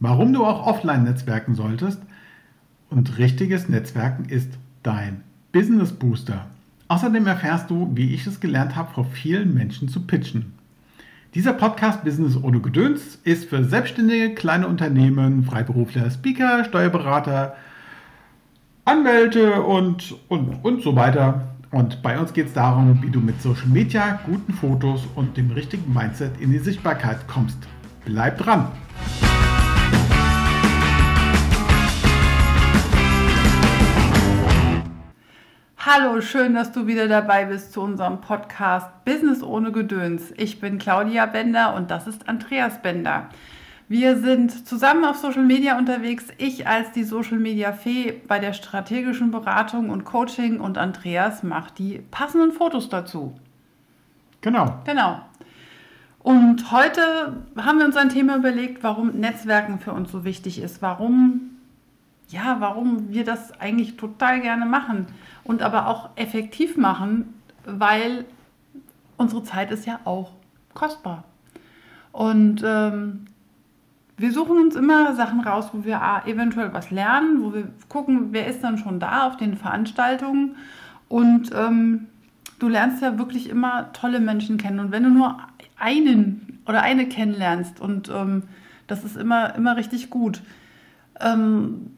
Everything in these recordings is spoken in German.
warum du auch offline netzwerken solltest. Und richtiges Netzwerken ist dein Business Booster. Außerdem erfährst du, wie ich es gelernt habe, vor vielen Menschen zu pitchen. Dieser Podcast Business ohne Gedöns ist für Selbstständige, kleine Unternehmen, Freiberufler, Speaker, Steuerberater, Anwälte und, und, und so weiter. Und bei uns geht es darum, wie du mit Social Media, guten Fotos und dem richtigen Mindset in die Sichtbarkeit kommst. Bleib dran! Hallo, schön, dass du wieder dabei bist zu unserem Podcast Business ohne Gedöns. Ich bin Claudia Bender und das ist Andreas Bender. Wir sind zusammen auf Social Media unterwegs. Ich als die Social Media Fee bei der strategischen Beratung und Coaching und Andreas macht die passenden Fotos dazu. Genau. Genau. Und heute haben wir uns ein Thema überlegt, warum Netzwerken für uns so wichtig ist, warum ja, warum wir das eigentlich total gerne machen und aber auch effektiv machen, weil unsere Zeit ist ja auch kostbar. Und ähm, wir suchen uns immer Sachen raus, wo wir eventuell was lernen, wo wir gucken, wer ist dann schon da auf den Veranstaltungen. Und ähm, du lernst ja wirklich immer tolle Menschen kennen. Und wenn du nur einen oder eine kennenlernst, und ähm, das ist immer, immer richtig gut. Ähm,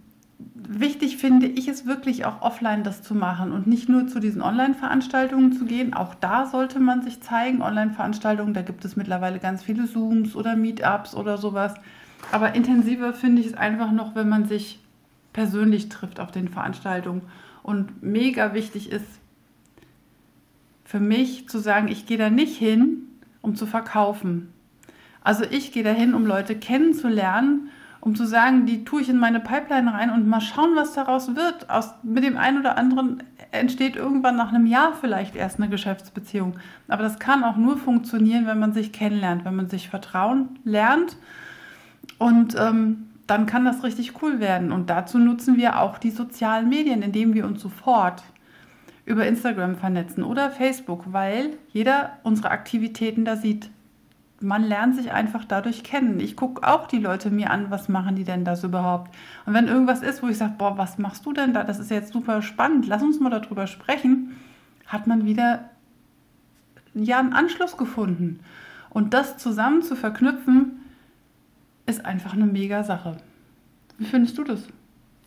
wichtig finde ich es wirklich auch offline das zu machen und nicht nur zu diesen Online-Veranstaltungen zu gehen. Auch da sollte man sich zeigen. Online-Veranstaltungen, da gibt es mittlerweile ganz viele Zooms oder Meetups oder sowas. Aber intensiver finde ich es einfach noch, wenn man sich persönlich trifft auf den Veranstaltungen. Und mega wichtig ist für mich zu sagen, ich gehe da nicht hin, um zu verkaufen. Also ich gehe da hin, um Leute kennenzulernen um zu sagen, die tue ich in meine Pipeline rein und mal schauen, was daraus wird. Aus, mit dem einen oder anderen entsteht irgendwann nach einem Jahr vielleicht erst eine Geschäftsbeziehung. Aber das kann auch nur funktionieren, wenn man sich kennenlernt, wenn man sich vertrauen lernt. Und ähm, dann kann das richtig cool werden. Und dazu nutzen wir auch die sozialen Medien, indem wir uns sofort über Instagram vernetzen oder Facebook, weil jeder unsere Aktivitäten da sieht man lernt sich einfach dadurch kennen. Ich gucke auch die Leute mir an, was machen die denn das überhaupt? Und wenn irgendwas ist, wo ich sage, boah, was machst du denn da? Das ist jetzt super spannend, lass uns mal darüber sprechen, hat man wieder ja einen Anschluss gefunden. Und das zusammen zu verknüpfen, ist einfach eine mega Sache. Wie findest du das?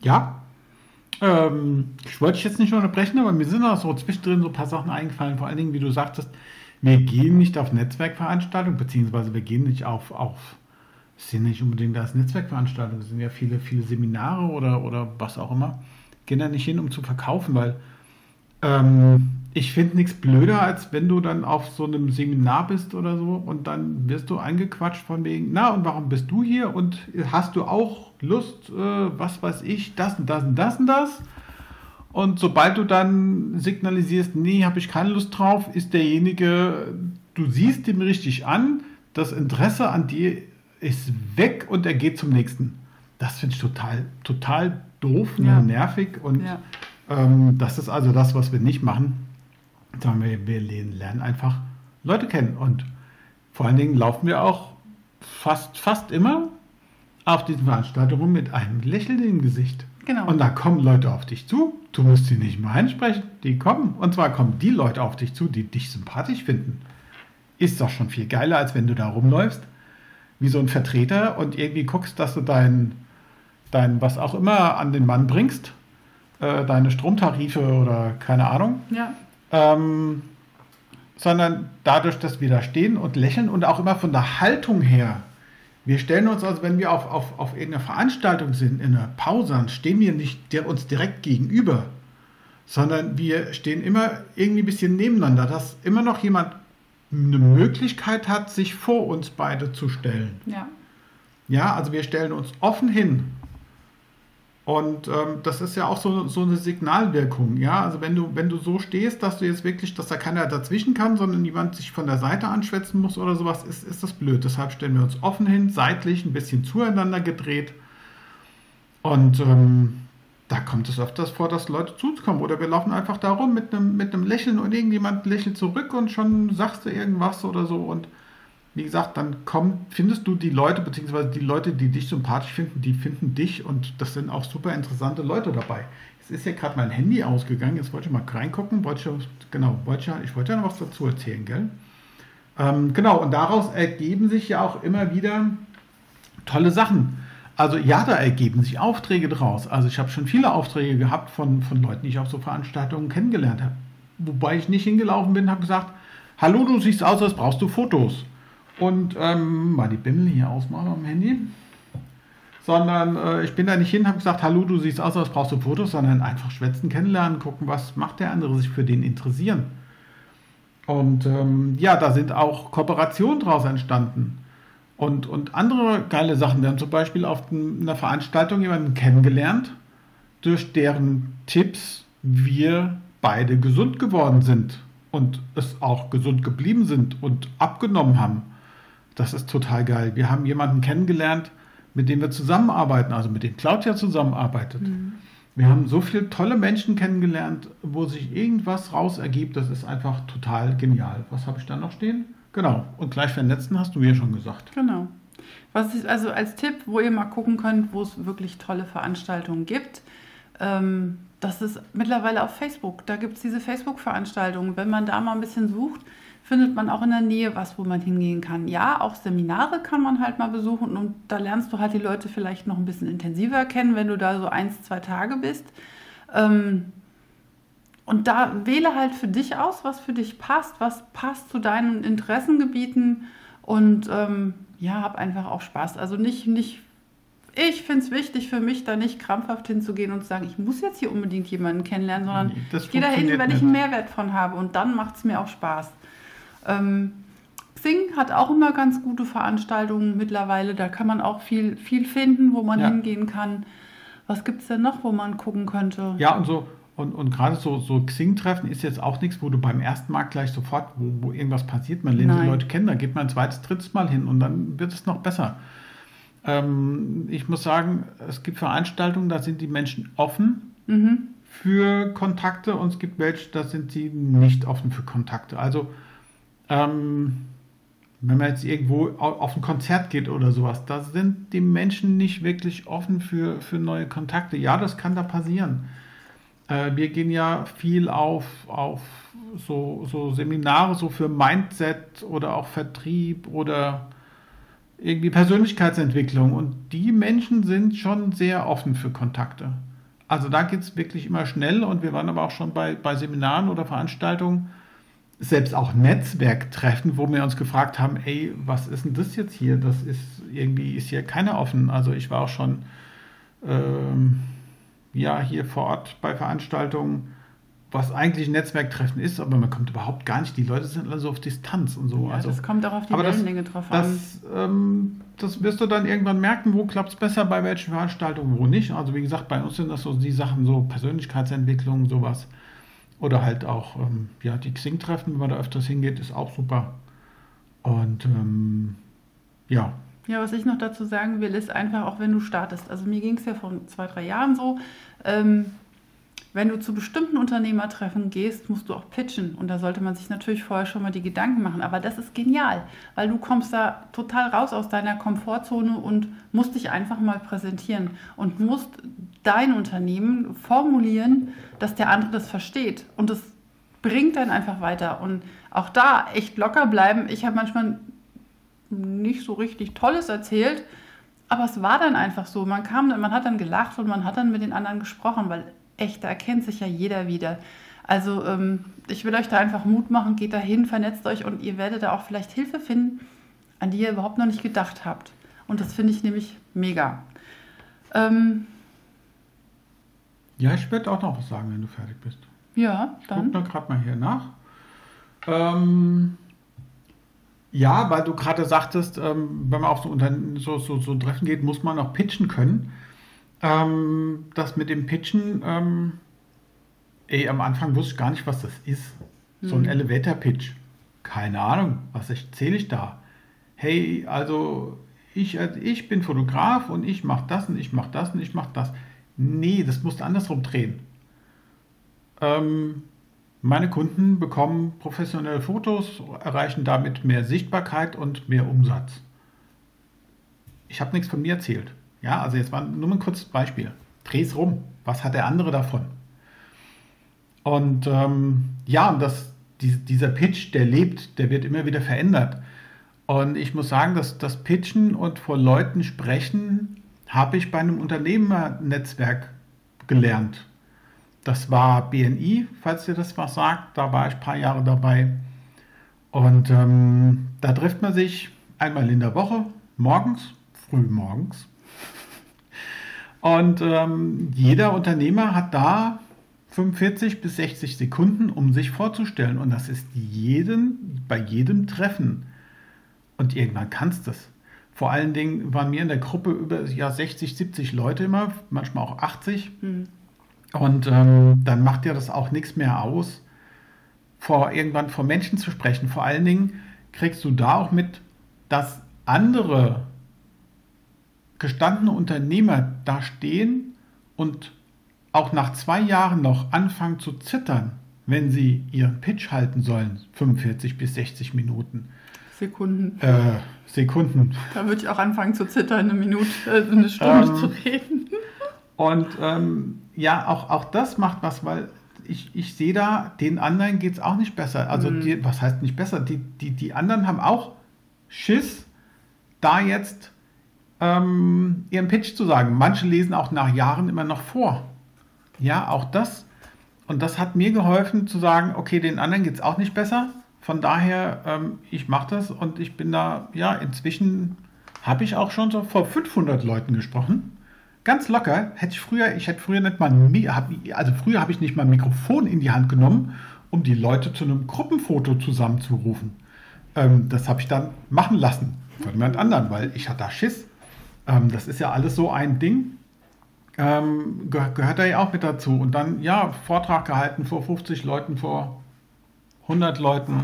Ja. Ähm, ich wollte dich jetzt nicht unterbrechen, aber mir sind auch so zwischendrin so ein paar Sachen eingefallen, vor allen Dingen, wie du sagtest, wir gehen nicht auf Netzwerkveranstaltungen, beziehungsweise wir gehen nicht auf, auf sind nicht unbedingt als Netzwerkveranstaltungen, es sind ja viele, viele Seminare oder, oder was auch immer. Gehen da nicht hin, um zu verkaufen, weil ähm, ich finde nichts blöder, als wenn du dann auf so einem Seminar bist oder so und dann wirst du eingequatscht von wegen, na und warum bist du hier und hast du auch Lust, äh, was weiß ich, das und das und das und das? Und sobald du dann signalisierst, nee, habe ich keine Lust drauf, ist derjenige, du siehst ihm richtig an, das Interesse an dir ist weg und er geht zum nächsten. Das finde ich total, total doof, ne, ja. nervig und ja. ähm, das ist also das, was wir nicht machen. Sagen wir, wir lernen einfach Leute kennen und vor allen Dingen laufen wir auch fast, fast immer auf diesen Veranstaltungen mit einem Lächeln im Gesicht. Genau. Und da kommen Leute auf dich zu. Du musst sie nicht mal ansprechen. Die kommen. Und zwar kommen die Leute auf dich zu, die dich sympathisch finden. Ist doch schon viel geiler, als wenn du da rumläufst, wie so ein Vertreter und irgendwie guckst, dass du dein, dein was auch immer an den Mann bringst. Äh, deine Stromtarife oder keine Ahnung. Ja. Ähm, sondern dadurch, dass wir da stehen und lächeln und auch immer von der Haltung her wir stellen uns also, wenn wir auf, auf, auf irgendeiner Veranstaltung sind, in einer Pause, dann stehen wir nicht der, uns direkt gegenüber, sondern wir stehen immer irgendwie ein bisschen nebeneinander, dass immer noch jemand eine Möglichkeit hat, sich vor uns beide zu stellen. Ja. Ja, also wir stellen uns offen hin und ähm, das ist ja auch so, so eine Signalwirkung, ja. Also wenn du, wenn du so stehst, dass du jetzt wirklich, dass da keiner dazwischen kann, sondern jemand sich von der Seite anschwätzen muss oder sowas, ist, ist das blöd. Deshalb stellen wir uns offen hin, seitlich, ein bisschen zueinander gedreht. Und ähm, da kommt es öfters vor, dass Leute zu uns kommen. Oder wir laufen einfach da rum mit einem, mit einem Lächeln und irgendjemand lächelt zurück und schon sagst du irgendwas oder so. Und wie gesagt, dann komm, findest du die Leute, beziehungsweise die Leute, die dich sympathisch finden, die finden dich und das sind auch super interessante Leute dabei. Es ist ja gerade mein Handy ausgegangen, jetzt wollte ich mal reingucken, wollte ich, genau, wollte ich, ich wollte ja noch was dazu erzählen, gell? Ähm, genau, und daraus ergeben sich ja auch immer wieder tolle Sachen. Also ja, da ergeben sich Aufträge draus. Also ich habe schon viele Aufträge gehabt von, von Leuten, die ich auf so Veranstaltungen kennengelernt habe. Wobei ich nicht hingelaufen bin, habe gesagt, hallo, du siehst aus, als brauchst du Fotos. Und ähm, mal die Bimmel hier ausmachen am Handy. Sondern äh, ich bin da nicht hin, habe gesagt, hallo, du siehst aus, als brauchst du Fotos, sondern einfach schwätzen, kennenlernen, gucken, was macht der andere, sich für den interessieren. Und ähm, ja, da sind auch Kooperationen draus entstanden. Und, und andere geile Sachen. Wir haben zum Beispiel auf einer Veranstaltung jemanden kennengelernt, durch deren Tipps wir beide gesund geworden sind und es auch gesund geblieben sind und abgenommen haben. Das ist total geil. Wir haben jemanden kennengelernt, mit dem wir zusammenarbeiten, also mit dem Claudia zusammenarbeitet. Mhm. Wir haben so viele tolle Menschen kennengelernt, wo sich irgendwas raus ergibt. Das ist einfach total genial. Was habe ich da noch stehen? Genau. Und gleich vernetzen hast du ja schon gesagt. Genau. Was ist also als Tipp, wo ihr mal gucken könnt, wo es wirklich tolle Veranstaltungen gibt. Ähm, das ist mittlerweile auf Facebook. Da gibt es diese Facebook-Veranstaltungen. Wenn man da mal ein bisschen sucht, findet man auch in der Nähe was, wo man hingehen kann. Ja, auch Seminare kann man halt mal besuchen und da lernst du halt die Leute vielleicht noch ein bisschen intensiver kennen, wenn du da so eins, zwei Tage bist. Ähm, und da wähle halt für dich aus, was für dich passt, was passt zu deinen Interessengebieten und ähm, ja, hab einfach auch Spaß. Also nicht, nicht ich finde es wichtig für mich, da nicht krampfhaft hinzugehen und zu sagen, ich muss jetzt hier unbedingt jemanden kennenlernen, sondern ich gehe da hin, wenn ich einen Mehrwert von habe und dann macht es mir auch Spaß. Ähm, Xing hat auch immer ganz gute Veranstaltungen mittlerweile. Da kann man auch viel, viel finden, wo man ja. hingehen kann. Was gibt es denn noch, wo man gucken könnte? Ja, und so. Und, und gerade so, so Xing-Treffen ist jetzt auch nichts, wo du beim ersten Mal gleich sofort, wo, wo irgendwas passiert, man lernt die Leute kennen, da geht man ein zweites, drittes Mal hin und dann wird es noch besser. Ähm, ich muss sagen, es gibt Veranstaltungen, da sind die Menschen offen mhm. für Kontakte und es gibt welche, da sind sie nicht offen für Kontakte. Also ähm, wenn man jetzt irgendwo auf ein Konzert geht oder sowas, da sind die Menschen nicht wirklich offen für, für neue Kontakte. Ja, das kann da passieren. Äh, wir gehen ja viel auf, auf so, so Seminare, so für Mindset oder auch Vertrieb oder irgendwie Persönlichkeitsentwicklung. Und die Menschen sind schon sehr offen für Kontakte. Also da geht es wirklich immer schnell und wir waren aber auch schon bei, bei Seminaren oder Veranstaltungen, selbst auch Netzwerktreffen, wo wir uns gefragt haben, ey, was ist denn das jetzt hier? Das ist irgendwie, ist hier keiner offen. Also ich war auch schon ähm, ja hier vor Ort bei Veranstaltungen, was eigentlich ein Netzwerktreffen ist, aber man kommt überhaupt gar nicht. Die Leute sind also auf Distanz und so. Ja, also, das kommt auch auf die Wellenlänge drauf an. Das, ähm, das wirst du dann irgendwann merken, wo klappt es besser bei welchen Veranstaltungen, wo nicht. Also wie gesagt, bei uns sind das so die Sachen, so Persönlichkeitsentwicklung, sowas. Oder halt auch, ähm, ja, die Xing-Treffen, wenn man da öfters hingeht, ist auch super. Und ähm, ja. Ja, was ich noch dazu sagen will, ist einfach, auch wenn du startest. Also mir ging es ja vor zwei, drei Jahren so. Ähm, wenn du zu bestimmten Unternehmertreffen gehst, musst du auch pitchen. Und da sollte man sich natürlich vorher schon mal die Gedanken machen. Aber das ist genial, weil du kommst da total raus aus deiner Komfortzone und musst dich einfach mal präsentieren und musst dein Unternehmen formulieren, dass der andere das versteht. Und das bringt dann einfach weiter. Und auch da echt locker bleiben. Ich habe manchmal nicht so richtig Tolles erzählt, aber es war dann einfach so. Man kam, man hat dann gelacht und man hat dann mit den anderen gesprochen, weil echt, da erkennt sich ja jeder wieder. Also ähm, ich will euch da einfach Mut machen, geht da hin, vernetzt euch und ihr werdet da auch vielleicht Hilfe finden, an die ihr überhaupt noch nicht gedacht habt. Und das finde ich nämlich mega. Ähm, ja, ich werde auch noch was sagen, wenn du fertig bist. Ja, dann. Guck da gerade mal hier nach. Ähm, ja, weil du gerade sagtest, ähm, wenn man auf so, so, so, so Treffen geht, muss man auch pitchen können. Ähm, das mit dem Pitchen, ähm, ey, am Anfang wusste ich gar nicht, was das ist. So ein mhm. Elevator-Pitch. Keine Ahnung, was erzähle ich da? Hey, also ich, ich bin Fotograf und ich mache das und ich mache das und ich mache das. Nee, das musst du andersrum drehen. Ähm, Meine Kunden bekommen professionelle Fotos, erreichen damit mehr Sichtbarkeit und mehr Umsatz. Ich habe nichts von mir erzählt. Ja, also jetzt war nur ein kurzes Beispiel. Dreh's rum. Was hat der andere davon? Und ähm, ja, und das, die, dieser Pitch, der lebt, der wird immer wieder verändert. Und ich muss sagen, dass das Pitchen und vor Leuten sprechen habe ich bei einem Unternehmernetzwerk gelernt. Das war BNI, falls ihr das was sagt. Da war ich ein paar Jahre dabei. Und ähm, da trifft man sich einmal in der Woche, morgens, früh morgens. Und ähm, jeder Unternehmer hat da 45 bis 60 Sekunden, um sich vorzustellen. Und das ist jeden, bei jedem Treffen. Und irgendwann kannst du es. Vor allen Dingen waren mir in der Gruppe über ja, 60, 70 Leute immer, manchmal auch 80. Mhm. Und ähm, dann macht dir das auch nichts mehr aus, vor irgendwann vor Menschen zu sprechen. Vor allen Dingen kriegst du da auch mit, dass andere gestandene Unternehmer da stehen und auch nach zwei Jahren noch anfangen zu zittern, wenn sie ihren Pitch halten sollen, 45 bis 60 Minuten. Sekunden. Äh, Sekunden. Da würde ich auch anfangen zu zittern, eine Minute, äh, eine Stunde ähm, zu reden. Und ähm, ja, auch, auch das macht was, weil ich, ich sehe da, den anderen geht es auch nicht besser. Also, mhm. die, was heißt nicht besser? Die, die, die anderen haben auch Schiss, da jetzt ähm, ihren Pitch zu sagen. Manche lesen auch nach Jahren immer noch vor. Ja, auch das. Und das hat mir geholfen zu sagen, okay, den anderen geht es auch nicht besser. Von daher, ähm, ich mache das und ich bin da, ja, inzwischen habe ich auch schon so vor 500 Leuten gesprochen. Ganz locker. Hätte ich früher, ich hätte früher nicht mal, also früher habe ich nicht mal ein Mikrofon in die Hand genommen, um die Leute zu einem Gruppenfoto zusammenzurufen. Ähm, das habe ich dann machen lassen von jemand anderen, weil ich hatte da Schiss. Ähm, das ist ja alles so ein Ding. Ähm, gehört da ja auch mit dazu. Und dann, ja, Vortrag gehalten vor 50 Leuten, vor 100 Leuten.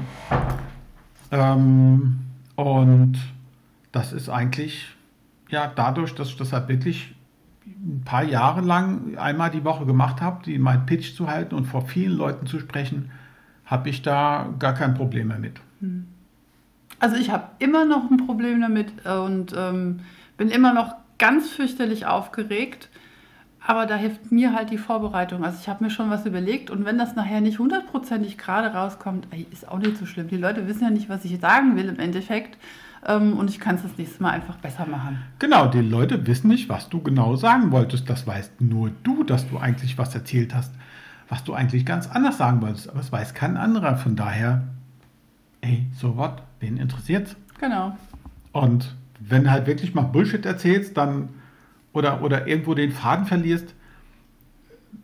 Ähm, und das ist eigentlich, ja, dadurch, dass ich das halt wirklich ein paar Jahre lang einmal die Woche gemacht habe, die mein Pitch zu halten und vor vielen Leuten zu sprechen, habe ich da gar kein Problem mehr mit. Hm. Also ich habe immer noch ein Problem damit und ähm, bin immer noch ganz fürchterlich aufgeregt. Aber da hilft mir halt die Vorbereitung. Also ich habe mir schon was überlegt und wenn das nachher nicht hundertprozentig gerade rauskommt, ey, ist auch nicht so schlimm. Die Leute wissen ja nicht, was ich sagen will im Endeffekt. Ähm, und ich kann es das nächste Mal einfach besser machen. Genau, die Leute wissen nicht, was du genau sagen wolltest. Das weißt nur du, dass du eigentlich was erzählt hast, was du eigentlich ganz anders sagen wolltest. Aber es weiß kein anderer. Von daher, ey, so was, wen interessiert's? Genau. Und wenn du halt wirklich mal Bullshit erzählst, dann oder, oder irgendwo den Faden verlierst,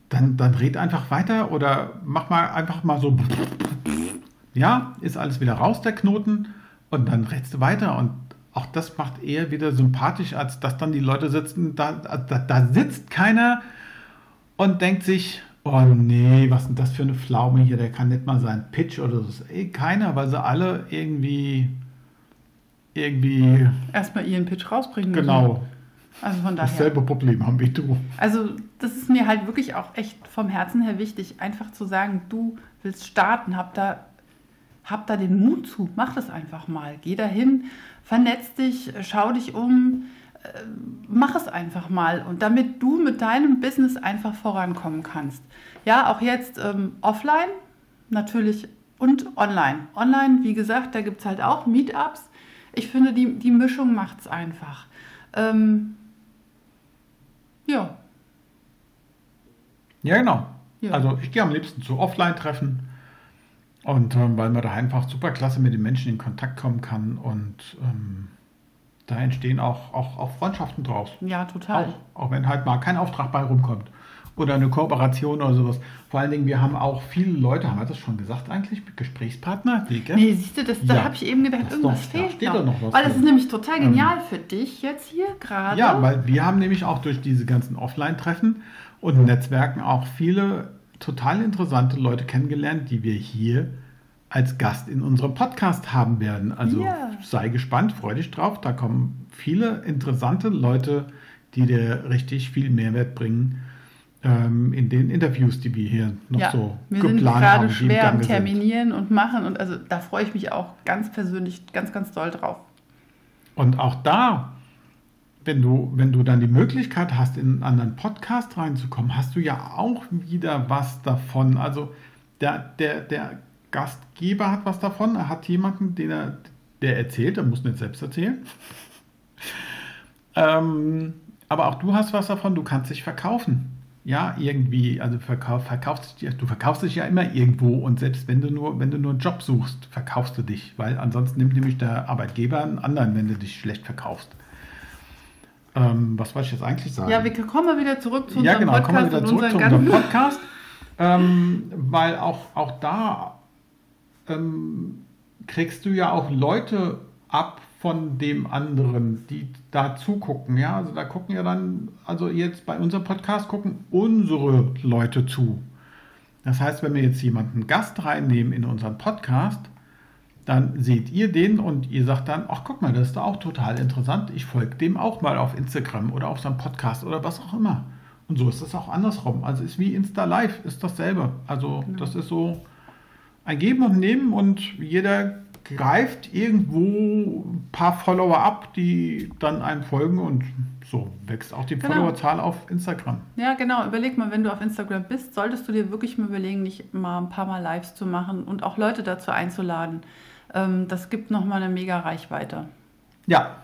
dann, dann red einfach weiter oder mach mal einfach mal so, ja, ist alles wieder raus, der Knoten, und dann redst du weiter. Und auch das macht eher wieder sympathisch, als dass dann die Leute sitzen, da, da, da sitzt keiner und denkt sich, oh nee, was ist denn das für eine Pflaume hier, der kann nicht mal sein Pitch oder so. Ey, keiner, weil sie alle irgendwie irgendwie erstmal ihren Pitch rausbringen müssen. Genau. Also von daher. Dasselbe Problem haben wie du. Also das ist mir halt wirklich auch echt vom Herzen her wichtig, einfach zu sagen, du willst starten, hab da, hab da den Mut zu, mach das einfach mal. Geh dahin, vernetz dich, schau dich um, äh, mach es einfach mal. Und damit du mit deinem Business einfach vorankommen kannst. Ja, auch jetzt ähm, offline natürlich und online. Online, wie gesagt, da gibt es halt auch Meetups. Ich finde, die, die Mischung macht es einfach. Ähm, ja. Ja, genau. Ja. Also ich gehe am liebsten zu Offline-Treffen und ähm, weil man da einfach super klasse mit den Menschen in Kontakt kommen kann und ähm, da entstehen auch, auch, auch Freundschaften draus. Ja, total. Auch, auch wenn halt mal kein Auftrag bei rumkommt oder eine Kooperation oder sowas. Vor allen Dingen, wir haben auch viele Leute, haben wir das schon gesagt eigentlich, Gesprächspartner? Wege? Nee, siehst du, das, ja. da habe ich eben gedacht, das irgendwas doch, fehlt da noch. noch weil das ist nämlich total genial ähm, für dich jetzt hier gerade. Ja, weil wir haben nämlich auch durch diese ganzen Offline-Treffen und Netzwerken auch viele total interessante Leute kennengelernt, die wir hier als Gast in unserem Podcast haben werden. Also ja. sei gespannt, freu dich drauf. Da kommen viele interessante Leute, die dir richtig viel Mehrwert bringen ähm, in den Interviews, die wir hier noch ja, so wir sind geplant gerade haben. die im schwer am Gange sind. Terminieren und machen und also da freue ich mich auch ganz persönlich ganz, ganz doll drauf. Und auch da, wenn du, wenn du dann die Möglichkeit hast, in einen anderen Podcast reinzukommen, hast du ja auch wieder was davon. Also der, der, der Gastgeber hat was davon. Er hat jemanden, den er, der erzählt, er muss nicht selbst erzählen. ähm, aber auch du hast was davon, du kannst dich verkaufen. Ja, irgendwie, also verkauf, verkaufst, du verkaufst dich ja immer irgendwo und selbst wenn du nur, wenn du nur einen Job suchst, verkaufst du dich, weil ansonsten nimmt nämlich der Arbeitgeber einen anderen, wenn du dich schlecht verkaufst. Ähm, was wollte ich jetzt eigentlich sagen? Ja, wir kommen mal wieder zurück zu ja, unserem genau, kommen wir Podcast wieder zurück zu unserem Podcast, ähm, weil auch, auch da ähm, kriegst du ja auch Leute ab von dem anderen, die da zugucken. Ja, also da gucken ja dann, also jetzt bei unserem Podcast gucken unsere Leute zu. Das heißt, wenn wir jetzt jemanden Gast reinnehmen in unseren Podcast, dann seht ihr den und ihr sagt dann, ach guck mal, das ist doch auch total interessant. Ich folge dem auch mal auf Instagram oder auf seinem Podcast oder was auch immer. Und so ist das auch andersrum. Also ist wie Insta Live, ist dasselbe. Also das ist so ein Geben und Nehmen und jeder greift irgendwo ein paar Follower ab, die dann einem folgen und so wächst auch die Genau. Followerzahl auf Instagram. Ja, genau. Überleg mal, wenn du auf Instagram bist, solltest du dir wirklich mal überlegen, nicht mal ein paar Mal Lives zu machen und auch Leute dazu einzuladen. Ähm, das gibt nochmal eine mega Reichweite. Ja.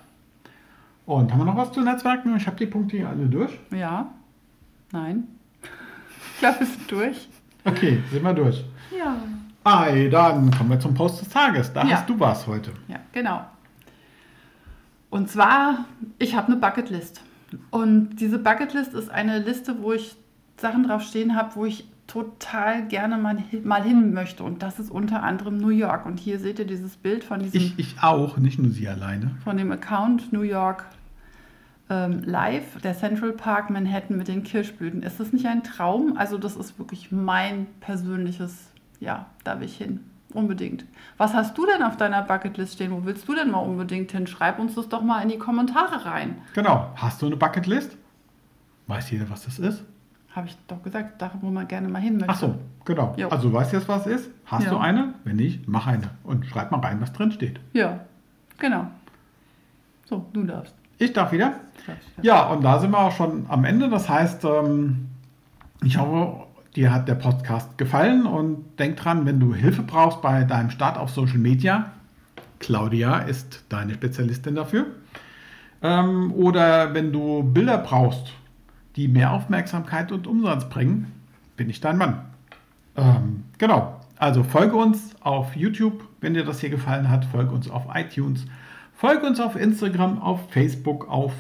Und haben wir noch was zu Netzwerken? Ich habe die Punkte hier alle durch. Ja? Nein? Ich glaube, wir sind durch. Okay, sind wir durch. Ja. Ei, dann kommen wir zum Post des Tages. Da Ja. hast du was heute. Ja, genau. Und zwar, ich habe eine Bucketlist. Und diese Bucketlist ist eine Liste, wo ich Sachen drauf stehen habe, wo ich total gerne mal, hin- mal hin möchte. Und das ist unter anderem New York. Und hier seht ihr dieses Bild von diesem Ich, ich auch, nicht nur sie alleine. von dem Account New York ähm, Live, der Central Park Manhattan mit den Kirschblüten. Ist das nicht ein Traum? Also das ist wirklich mein persönliches, ja, da will ich hin. Unbedingt. Was hast du denn auf deiner Bucketlist stehen? Wo willst du denn mal unbedingt hin? Schreib uns das doch mal in die Kommentare rein. Genau. Hast du eine Bucketlist? Weiß jeder, was das ist? Habe ich doch gesagt, da wo man gerne mal hin möchte. Ach so, genau. Jo. Also du weißt jetzt, was es ist? Hast Ja. du eine? Wenn nicht, mach eine. Und schreib mal rein, was drin steht. Ja, genau. So, du darfst. Ich darf wieder. Ja, und da sind wir auch schon am Ende. Das heißt, ähm, ich hoffe, dir hat der Podcast gefallen und denk dran, wenn du Hilfe brauchst bei deinem Start auf Social Media, Claudia ist deine Spezialistin dafür. Ähm, oder wenn du Bilder brauchst, die mehr Aufmerksamkeit und Umsatz bringen, bin ich dein Mann. Ähm, genau. Also folge uns auf YouTube, wenn dir das hier gefallen hat. Folge uns auf iTunes. Folge uns auf Instagram, auf Facebook, auf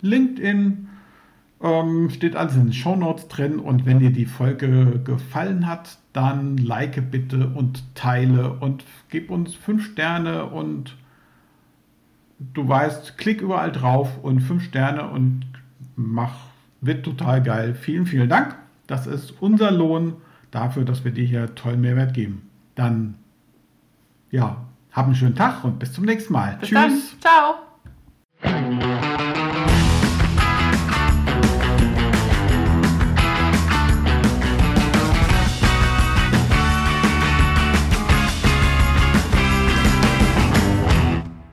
LinkedIn. Ähm, steht alles in den Show Notes drin. Und wenn dir die Folge gefallen hat, dann like bitte und teile und gib uns fünf Sterne und du weißt, klick überall drauf und fünf Sterne und mach, wird total geil. Vielen, vielen Dank. Das ist unser Lohn dafür, dass wir dir hier tollen Mehrwert geben. Dann, ja, hab einen schönen Tag und bis zum nächsten Mal. Bis Tschüss. dann. Ciao.